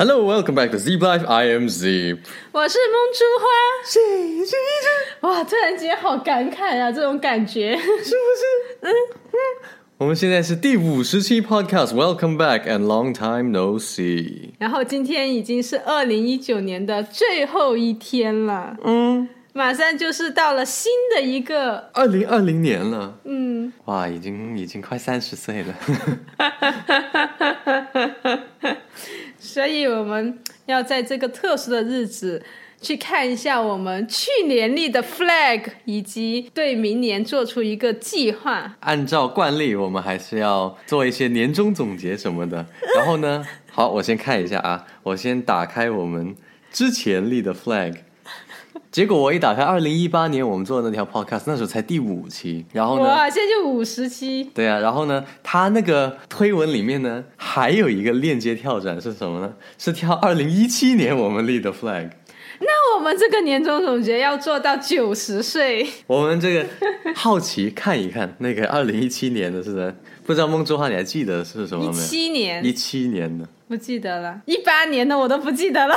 Hello, welcome back to Z Life. I am Z. 我是梦珠花，是是哇！突然间好感慨啊，这种感觉是不是？嗯我们现在是第五十期 Podcast. Welcome back and long time no see. 然后今天已经是二零一九年的最后一天了，嗯，马上就是到了新的一个二零二零年了，嗯，哇，已经已经快三十岁了。所以我们要在这个特殊的日子去看一下我们去年立的 flag，以及对明年做出一个计划。按照惯例，我们还是要做一些年终总结什么的。然后呢，好，我先看一下啊，我先打开我们之前立的 flag。结果我一打开，二零一八年我们做的那条 podcast，那时候才第五期，然后呢？哇，现在就五十期。对啊，然后呢？他那个推文里面呢，还有一个链接跳转是什么呢？是跳二零一七年我们立的 flag。那我们这个年终总结要做到九十岁。我们这个好奇看一看那个二零一七年的是的，不知道梦之花你还记得是什么没有？一七年，一七年的。不记得了，一八年的我都不记得了。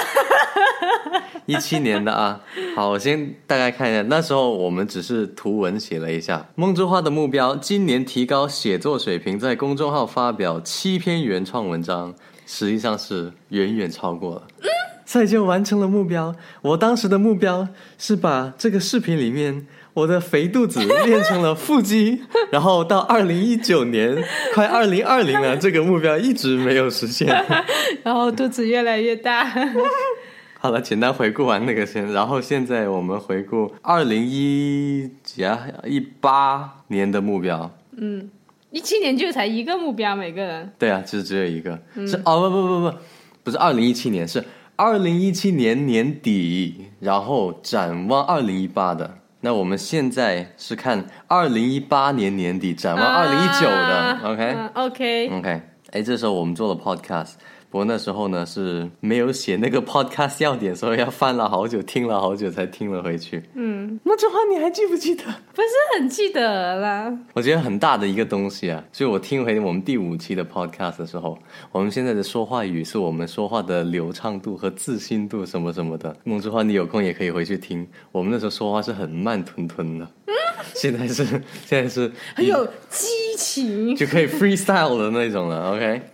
一七年的啊，好，我先大概看一下，那时候我们只是图文写了一下。梦之花的目标，今年提高写作水平，在公众号发表七篇原创文章，实际上是远远超过了，所以就完成了目标。我当时的目标是把这个视频里面。我的肥肚子练成了腹肌，然后到二零一九年，快二零二零了，这个目标一直没有实现，然后肚子越来越大。好了，简单回顾完那个先，然后现在我们回顾二零一几啊一八年的目标。嗯，一七年就才一个目标，每个人。对啊，其实只有一个，是哦不不不不，不是二零一七年，是二零一七年年底，然后展望二零一八的。那我们现在是看二零一八年年底展望二零一九的，OK，OK，OK，哎，这时候我们做了 Podcast。不过那时候呢是没有写那个 podcast 要点，所以要翻了好久，听了好久才听了回去。嗯，那这话你还记不记得？不是很记得啦。我觉得很大的一个东西啊，就我听回我们第五期的 podcast 的时候，我们现在的说话语是我们说话的流畅度和自信度什么什么的。梦之花，你有空也可以回去听，我们那时候说话是很慢吞吞的。嗯 现在是现在是很有激情，就可以 freestyle 的那种了。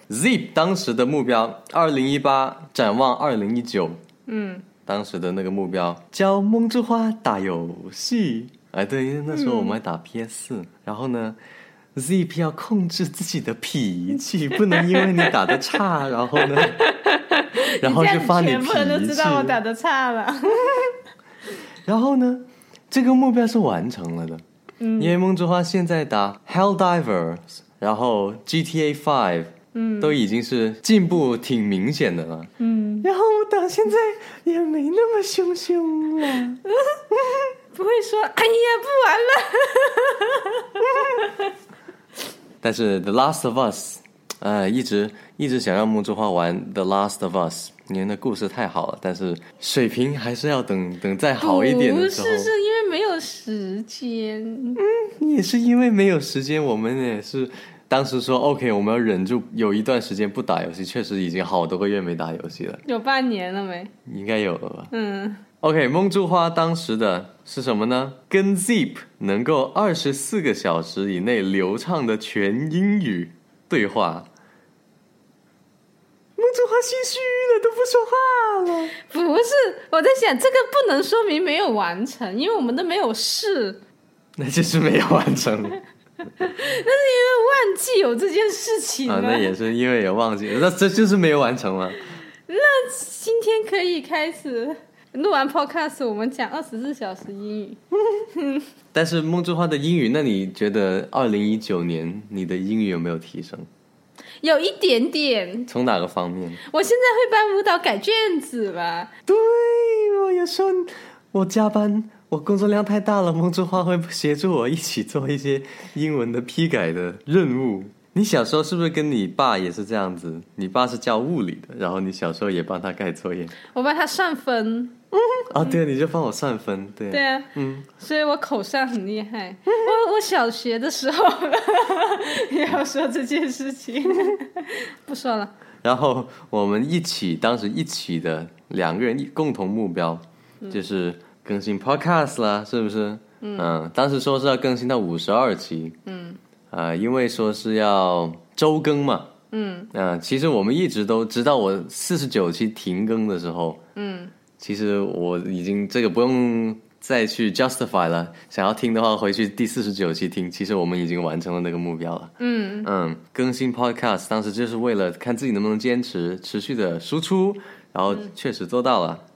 OK，Zip 当时的目标，二零一八展望二零一九，嗯，当时的那个目标教梦之花打游戏。哎，对，那时候我们还打 PS，四然后呢，Zip 要控制自己的脾气，不能因为你打的差，然后呢，然后就发你脾气。全部人都知道我打的差了。然后呢？这个目标是完成了的，因为梦之花现在打 Hell Divers，然后 GTA Five，嗯，都已经是进步挺明显的了，嗯，然后我到现在也没那么凶凶了，不会说哎呀不玩了，但是 The Last of Us，呃，一直一直想让木之花玩 The Last of Us。你的故事太好了，但是水平还是要等等再好一点的时候。不是，是因为没有时间。嗯，也是因为没有时间。我们也是当时说 OK，我们要忍住有一段时间不打游戏，确实已经好多个月没打游戏了。有半年了没？应该有了吧。嗯。OK，梦珠花当时的是什么呢？跟 Zip 能够二十四个小时以内流畅的全英语对话。梦珠花心虚了，都不说话了。不是，我在想，这个不能说明没有完成，因为我们都没有试。那就是没有完成。那是因为忘记有这件事情啊，那也是因为有忘记，那这就是没有完成了。那今天可以开始录完 Podcast，我们讲二十四小时英语。但是梦之花的英语，那你觉得二零一九年你的英语有没有提升？有一点点，从哪个方面？我现在会帮舞蹈改卷子吧。对，我有时候我加班，我工作量太大了，梦之花会协助我一起做一些英文的批改的任务。你小时候是不是跟你爸也是这样子？你爸是教物理的，然后你小时候也帮他改作业，我帮他算分。啊，对啊，你就帮我算分，对。对啊，嗯，所以我口算很厉害。我我小学的时候 也要说这件事情，不说了。然后我们一起当时一起的两个人一共同目标就是更新 Podcast 啦，是不是？嗯，当时说是要更新到五十二期，嗯，啊、因为说是要周更嘛，嗯，啊、其实我们一直都知道，我四十九期停更的时候，嗯，其实我已经这个不用再去 justify 了，想要听的话回去第四十九期听，其实我们已经完成了那个目标了，嗯。嗯，更新 podcast 当时就是为了看自己能不能坚持持续的输出，然后确实做到了。嗯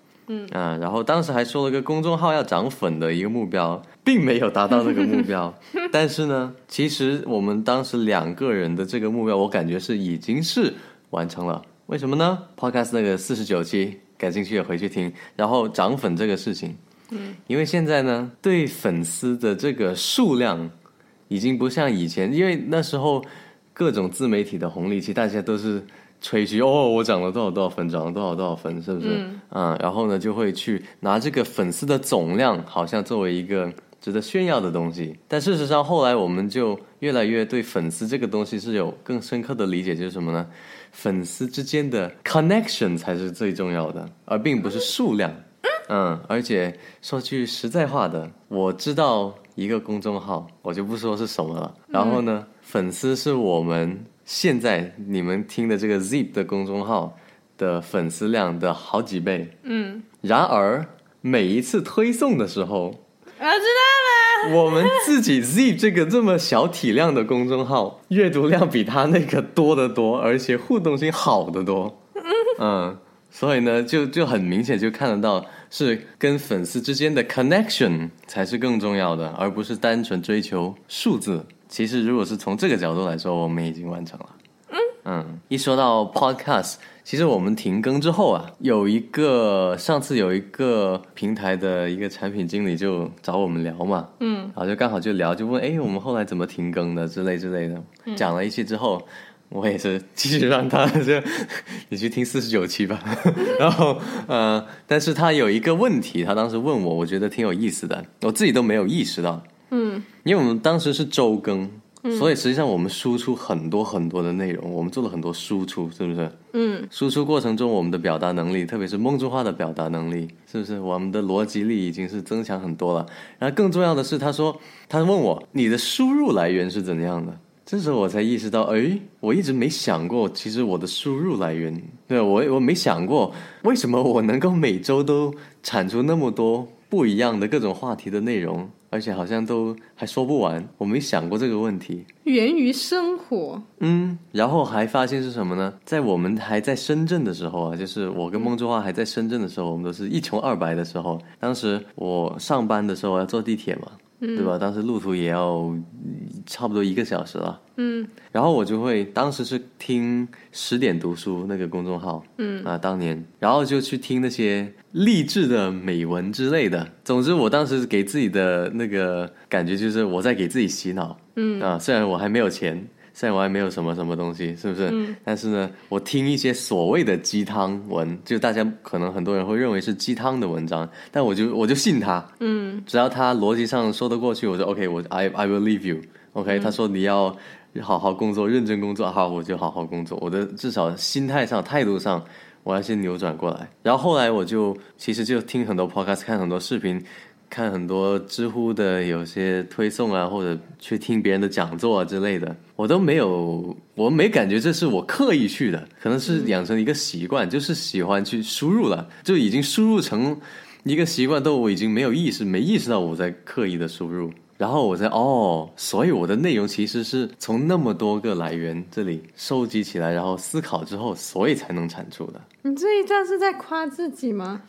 啊，然后当时还说了个公众号要涨粉的一个目标，并没有达到那个目标。但是呢，其实我们当时两个人的这个目标，我感觉是已经是完成了。为什么呢？Podcast 那个四十九期，感兴趣的回去听。然后涨粉这个事情，嗯，因为现在呢，对粉丝的这个数量已经不像以前，因为那时候各种自媒体的红利期，大家都是吹嘘哦，我涨了多少多少粉，涨了多少多少粉，是不是？嗯然后呢，就会去拿这个粉丝的总量，好像作为一个值得炫耀的东西。但事实上，后来我们就越来越对粉丝这个东西是有更深刻的理解，就是什么呢？粉丝之间的 connection 才是最重要的，而并不是数量。嗯，而且说句实在话的，我知道一个公众号，我就不说是什么了。然后呢，粉丝是我们现在你们听的这个 Zip 的公众号的粉丝量的好几倍。嗯，然而每一次推送的时候，我知道了。我们自己 Z 这个这么小体量的公众号，阅读量比他那个多得多，而且互动性好得多。嗯，所以呢，就就很明显就看得到，是跟粉丝之间的 connection 才是更重要的，而不是单纯追求数字。其实，如果是从这个角度来说，我们已经完成了。嗯，一说到 podcast，其实我们停更之后啊，有一个上次有一个平台的一个产品经理就找我们聊嘛，嗯，然后就刚好就聊，就问，哎，我们后来怎么停更的之类之类的，讲了一期之后。我也是继续让他就你去听四十九期吧，然后呃，但是他有一个问题，他当时问我，我觉得挺有意思的，我自己都没有意识到，嗯，因为我们当时是周更，所以实际上我们输出很多很多的内容，我们做了很多输出，是不是？嗯，输出过程中我们的表达能力，特别是梦中话的表达能力，是不是？我们的逻辑力已经是增强很多了。然后更重要的是，他说他问我你的输入来源是怎样的？这时候我才意识到，哎，我一直没想过，其实我的输入来源，对我我没想过，为什么我能够每周都产出那么多不一样的各种话题的内容，而且好像都还说不完，我没想过这个问题。源于生活，嗯，然后还发现是什么呢？在我们还在深圳的时候啊，就是我跟孟之花还在深圳的时候，我们都是一穷二白的时候。当时我上班的时候要坐地铁嘛，对吧？当时路途也要嗯差不多一个小时了。嗯，然后我就会当时是听十点读书那个公众号，嗯啊，当年，然后就去听那些励志的美文之类的。总之，我当时给自己的那个感觉就是我在给自己洗脑。嗯啊，虽然我还没有钱。虽然我还没有什么什么东西，是不是？但是呢，我听一些所谓的鸡汤文，就大家可能很多人会认为是鸡汤的文章，但我就我就信他。嗯，只要他逻辑上说得过去，我就 OK，我 I I will leave you。OK，、他说你要好好工作，认真工作，好，我就好好工作。我的至少心态上、态度上，我要先扭转过来。然后后来我就其实就听很多 podcast，看很多视频。看很多知乎的有些推送啊，或者去听别人的讲座啊之类的，我都没有，我没感觉这是我刻意去的，可能是养成一个习惯，就是喜欢去输入了，就已经输入成一个习惯，都我已经没有意识，没意识到我在刻意的输入，然后我在哦，所以我的内容其实是从那么多个来源这里收集起来，然后思考之后，所以才能产出的。你这一段是在夸自己吗？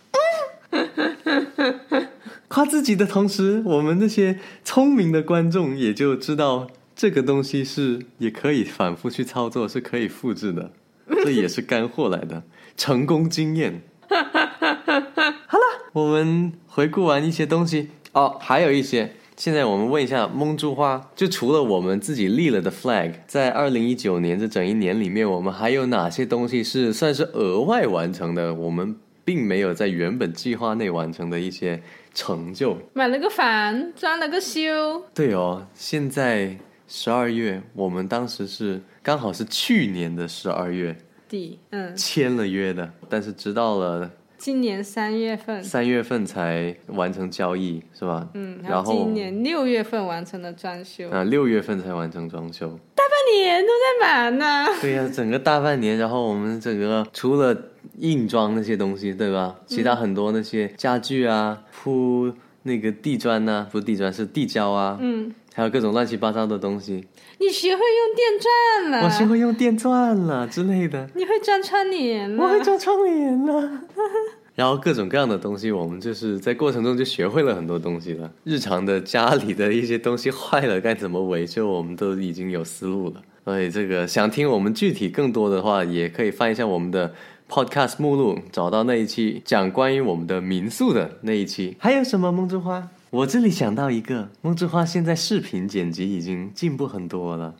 夸自己的同时，我们那些聪明的观众也就知道这个东西是也可以反复去操作，是可以复制的，这也是干货来的成功经验。好了，我们回顾完一些东西哦，还有一些。现在我们问一下蒙珠花，就除了我们自己立了的 flag，在二零一九年这整一年里面，我们还有哪些东西是算是额外完成的？我们并没有在原本计划内完成的一些成就。买了个房，装了个修，对哦，现在十二月，我们当时是刚好是去年的十二月，底，嗯，签了约的，但是直到了今年三月份，三月份才完成交易，是吧？嗯，然后今年六月份完成了装修，啊，六月份才完成装修。半年都在忙呢。对呀、整个大半年，然后我们整个除了硬装那些东西，对吧？其他很多那些家具啊，铺那个地砖呐、不是地砖是地胶啊，嗯，还有各种乱七八糟的东西，你学会用电钻了，我学会用电钻了之类的，你会装窗帘了，我会装窗帘了。然后各种各样的东西，我们就是在过程中就学会了很多东西了。日常的家里的一些东西坏了该怎么维修，我们都已经有思路了。所以这个想听我们具体更多的话，也可以翻一下我们的 podcast 目录，找到那一期讲关于我们的民宿的那一期。还有什么梦之花？我这里想到一个，梦之花现在视频剪辑已经进步很多了。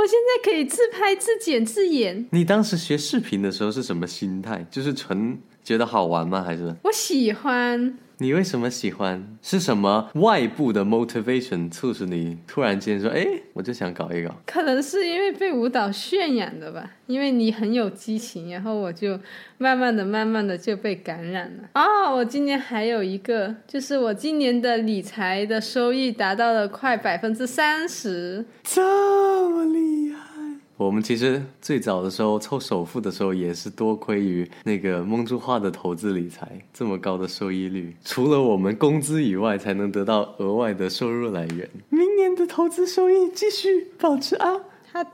我现在可以自拍、自剪、自演，你当时学视频的时候是什么心态？就是纯觉得好玩吗？还是我喜欢。你为什么喜欢？是什么外部的 motivation 促使你突然间说：“哎，我就想搞一搞可能是因为被舞蹈渲染的吧，因为你很有激情，然后我就慢慢的、慢慢的就被感染了。哦，我今年还有一个，就是我今年的理财的收益达到了快百分之三十。？”这么厉害！我们其实最早的时候凑首付的时候，也是多亏于那个梦珠化的投资理财这么高的收益率，除了我们工资以外，才能得到额外的收入来源。明年的投资收益继续保持啊！好的，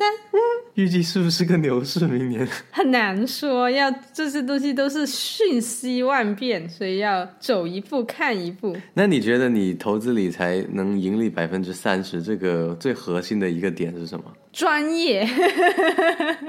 预计是不是个牛市？明年 很难说，要这些东西都是瞬息万变，所以要走一步看一步。那你觉得你投资理财能盈利百分之三十，这个最核心的一个点是什么？专业，应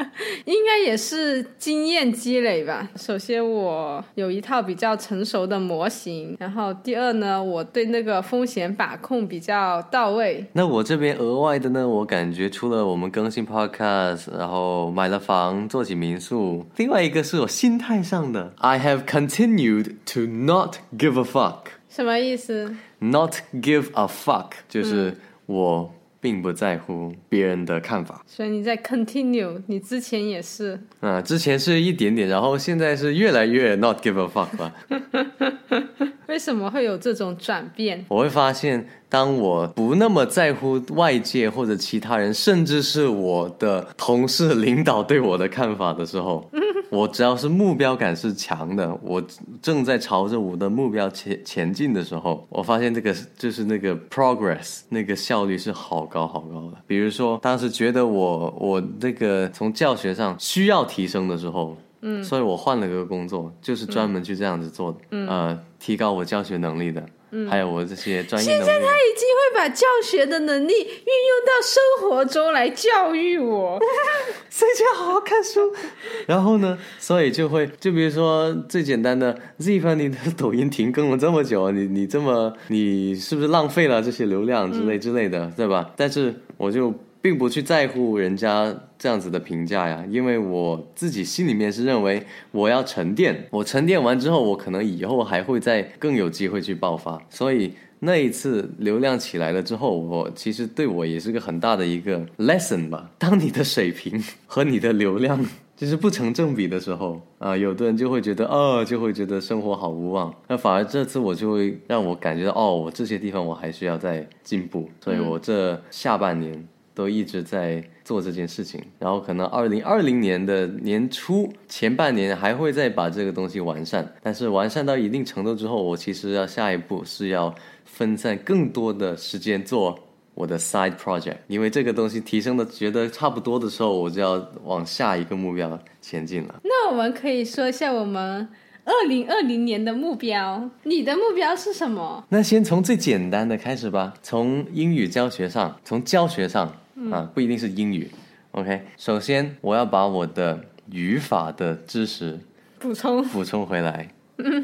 该也是经验积累吧。首先，我有一套比较成熟的模型，然后第二呢，我对那个风险把控比较到位。那我这边额外的呢，我感觉除了我们更新 podcast，然后买了房，做起民宿，另外一个是我心态上的。I have continued to not give a fuck, 什么意思？not give a fuck，就是我并不在乎别人的看法。所以你在 continue，你之前也是。啊，之前是一点点，然后现在是越来越 not give a fuck 吧。为什么会有这种转变？我会发现，当我不那么在乎外界或者其他人，甚至是我的同事、领导对我的看法的时候，我只要是目标感是强的，我正在朝着我的目标前前进的时候，我发现这个就是那个 progress 那个效率是好高好高的。比如说，当时觉得我我那个从教学上需要提升的时候。嗯，所以我换了个工作，就是专门去这样子做的，嗯、呃，提高我教学能力的，嗯，还有我这些专业现在。他已经会把教学的能力运用到生活中来教育我。所以就要好好看书。然后呢，所以就会，就比如说最简单的，Z 凡，你的抖音停更了这么久，你你这么，你是不是浪费了这些流量之类之类的，对吧？但是我就并不去在乎人家这样子的评价呀，因为我自己心里面是认为我要沉淀，我沉淀完之后，我可能以后还会再更有机会去爆发，所以。那一次流量起来了之后，我其实对我也是个很大的一个 lesson 吧。当你的水平和你的流量就是不成正比的时候啊，有的人就会觉得哦，就会觉得生活好无望。那反而这次我就会让我感觉到哦，我这些地方我还需要再进步。所以我这下半年都一直在做这件事情，然后可能二零二零年的年初前半年还会再把这个东西完善，但是完善到一定程度之后，我其实要下一步是要分散更多的时间做我的 side project，因为这个东西提升的觉得差不多的时候，我就要往下一个目标前进了。那我们可以说一下我们二零二零年的目标。你的目标是什么？那先从最简单的开始吧，从英语教学上，从教学上啊，不一定是英语。OK，首先我要把我的语法的知识补充。补充回来，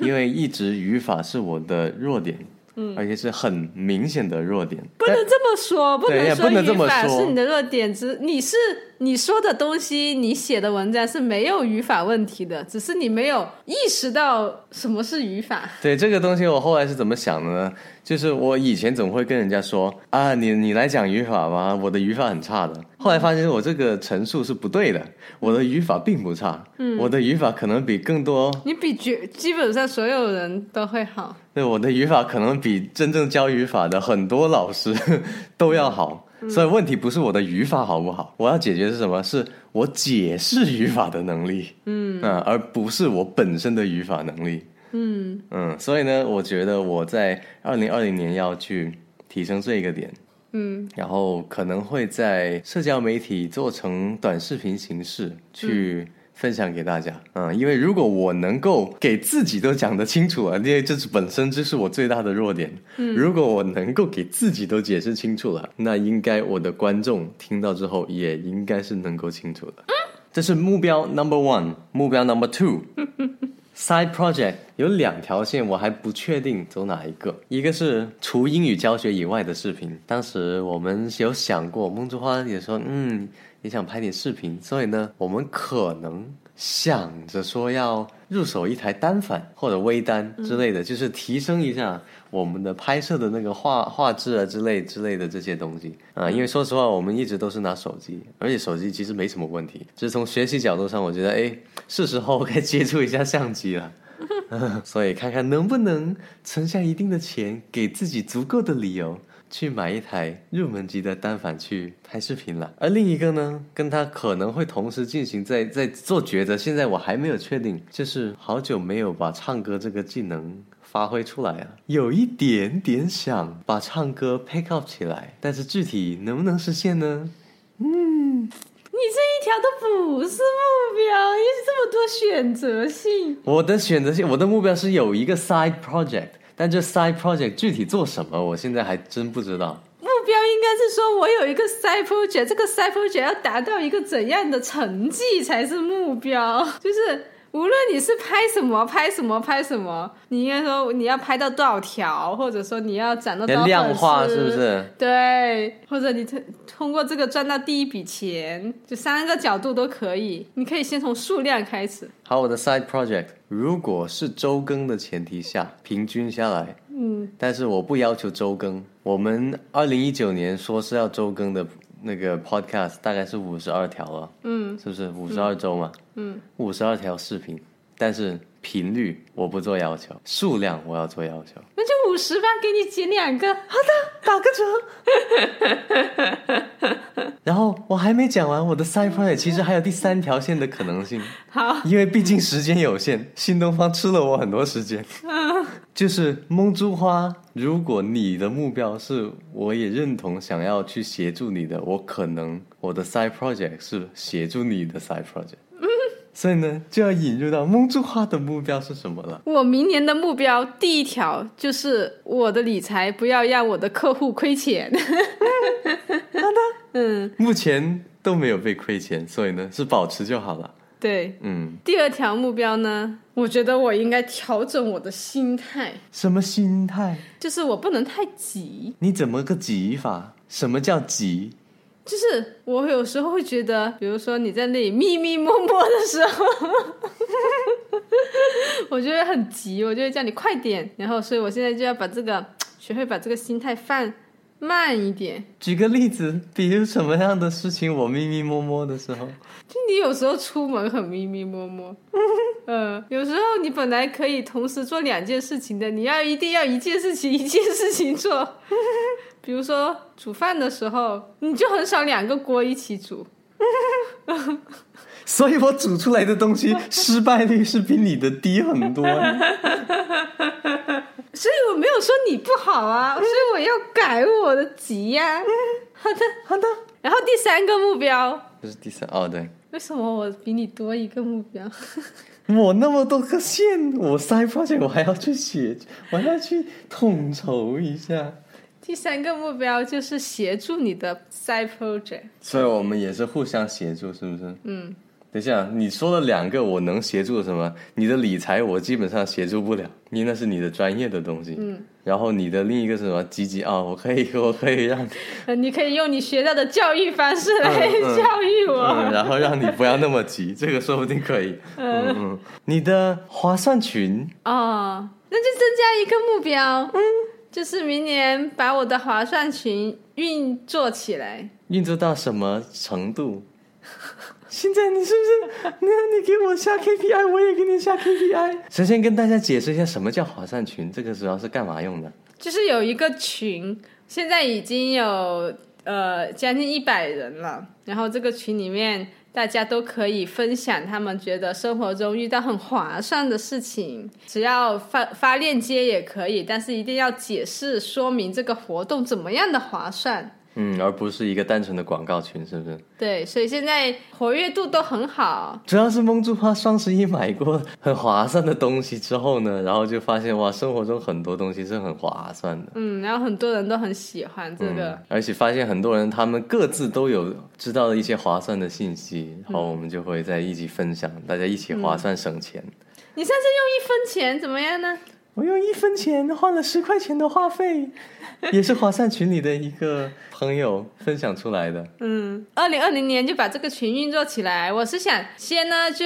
因为一直语法是我的弱点，嗯，而且是很明显的弱点。不能这么说，不能说不能这么语法说是你的弱点，只你是你说的东西，你写的文章是没有语法问题的，只是你没有意识到什么是语法。对这个东西，我后来是怎么想的呢？就是我以前总会跟人家说啊，你你来讲语法吧，我的语法很差的。后来发现我这个陈述是不对的，我的语法并不差，嗯，我的语法可能比更多，你比绝基本上所有人都会好。对，我的语法可能比真正教语法的很多老师都要好。所以问题不是我的语法好不好，我要解决是什么？是我解释语法的能力，嗯啊，而不是我本身的语法能力，嗯嗯。所以呢，我觉得我在二零二零年要去提升这一个点。嗯，然后可能会在社交媒体做成短视频形式去分享给大家。嗯，因为如果我能够给自己都讲得清楚了，因为这是本身这是我最大的弱点。嗯，如果我能够给自己都解释清楚了，那应该我的观众听到之后也应该是能够清楚的。嗯，这是目标 number one，目标 number two。Side project 有两条线，我还不确定走哪一个。一个是除英语教学以外的视频，当时我们有想过，梦之花也说，嗯，也想拍点视频，所以呢，我们可能。想着说要入手一台单反或者微单之类的，就是提升一下我们的拍摄的那个画画质啊之类之类的这些东西啊。因为说实话，我们一直都是拿手机，而且手机其实没什么问题。就是从学习角度上，我觉得哎，是时候该接触一下相机了。所以看看能不能存下一定的钱，给自己足够的理由。去买一台入门级的单反去拍视频了，而另一个呢，跟他可能会同时进行，在在做抉择。现在我还没有确定，就是好久没有把唱歌这个技能发挥出来啊，有一点点想把唱歌 pick up 起来，但是具体能不能实现呢？嗯，你这一条都不是目标，你这么多选择性。我的选择性，我的目标是有一个 side project。但这 side project 具体做什么，我现在还真不知道。目标应该是说，我有一个 side project，这个 side project 要达到一个怎样的成绩才是目标？就是。无论你是拍什么拍什么拍什么，你应该说你要拍到多少条，或者说你要攒到多少量化是不是？对，或者你通通过这个赚到第一笔钱，就三个角度都可以。你可以先从数量开始。好，我的 side project 如果是周更的前提下，平均下来，嗯，但是我不要求周更。我们二零一九年说是要周更的。那个 podcast 大概是五十二条了，嗯，是不是？五十二周嘛？嗯，五十二条视频，但是频率我不做要求，数量我要做要求。那就五十吧，给你减两个，好的，打个折。然后我还没讲完我的 side project，其实还有第三条线的可能性。好，因为毕竟时间有限，新东方吃了我很多时间。就是蒙珠花，如果你的目标是，我也认同想要去协助你的，我可能我的 side project 是协助你的 side project。所以呢，就要引入到蒙珠花的目标是什么了？我明年的目标第一条就是我的理财不要让我的客户亏钱。好的，嗯，目前都没有被亏钱，所以呢是保持就好了。对，嗯，第二条目标呢，我觉得我应该调整我的心态。什么心态？就是我不能太急。你怎么个急法？什么叫急？就是我有时候会觉得，比如说你在那里密密摸摸的时候，我觉得很急，我就会叫你快点。然后，所以我现在就要把这个学会把这个心态放。慢一点。举个例子，比如什么样的事情我咪咪摸摸的时候？就你有时候出门很咪咪摸摸，嗯，有时候你本来可以同时做两件事情的，你要一定要一件事情一件事情做。比如说煮饭的时候，你就很少两个锅一起煮。所以我煮出来的东西失败率是比你的低很多。所以我没有说你不好啊，所以我要改我的急呀。好的，好的。然后第三个目标，这是第三哦，对。为什么我比你多一个目标？我那么多个线，我塞发现我还要去写，我还要去统筹一下。第三个目标就是协助你的 side project，所以我们也是互相协助，是不是？嗯。等一下，你说了两个我能协助什么？你的理财我基本上协助不了，因为那是你的专业的东西。嗯。然后你的另一个是什么？积极啊，我可以，我可以让。你可以用你学到的教育方式来 教育我。嗯，然后让你不要那么急，这个说不定可以。嗯嗯。你的划算群哦，那就增加一个目标。嗯。就是明年把我的划算群运作起来。运作到什么程度？现在你是不是？那 你给我下 KPI，我也给你下 KPI。首先跟大家解释一下什么叫划算群，这个主要是干嘛用的？就是有一个群，现在已经有呃将近一百人了，然后这个群里面大家都可以分享他们觉得生活中遇到很划算的事情，只要发发链接也可以，但是一定要解释说明这个活动怎么样的划算。嗯，而不是一个单纯的广告群，是不是？对，所以现在活跃度都很好。主要是梦珠花双十一买过很划算的东西之后呢，然后就发现哇，生活中很多东西是很划算的。嗯，然后很多人都很喜欢这个，而且发现很多人他们各自都有知道的一些划算的信息，然后我们就会在一起分享，大家一起划算省钱。你上次用一分钱怎么样呢？我用一分钱换了十块钱的话费，也是华善群里的一个朋友分享出来的。嗯，二零二零年就把这个群运作起来。我是想先呢，就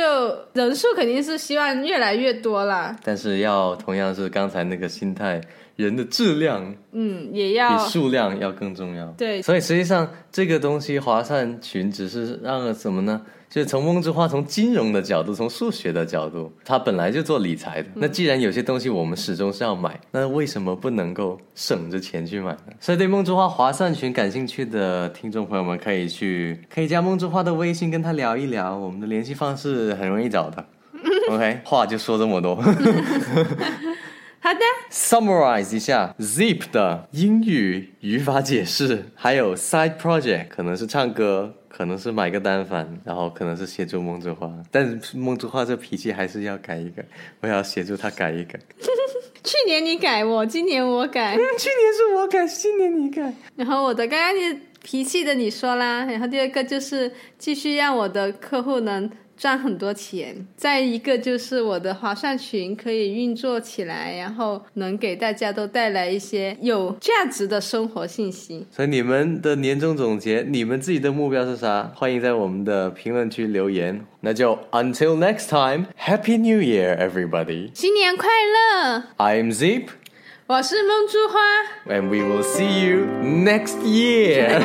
人数肯定是希望越来越多了，但是要同样是刚才那个心态，人的质量，嗯，也要比数量要更重要。对，所以实际上这个东西划算群只是让什么呢？就是从梦之花从金融的角度，从数学的角度，它本来就做理财的。那既然有些东西我们始终是要买，那为什么不能够省着钱去买呢？所以对梦之花划算群感兴趣的听众朋友们，可以去可以加梦之花的微信跟他聊一聊，我们的联系方式很容易找的。OK，话就说这么多。好的，summarize 一下 Zip 的英语语法解释，还有 side project 可能是唱歌。可能是买个单反，然后可能是协助梦之花，但是梦之花这脾气还是要改一改，我要协助他改一改。去年你改我，今年我改。去年是我改，今年你改。然后我的刚刚你脾气的你说啦，然后第二个就是继续让我的客户能。赚很多钱，再一个就是我的划算群可以运作起来，然后能给大家都带来一些有价值的生活信息。所以你们的年终总结，你们自己的目标是啥？欢迎在我们的评论区留言。那就 Until next time，Happy New Year, everybody！新年快乐！I'm Zip，我是梦珠花，and we will see you next year。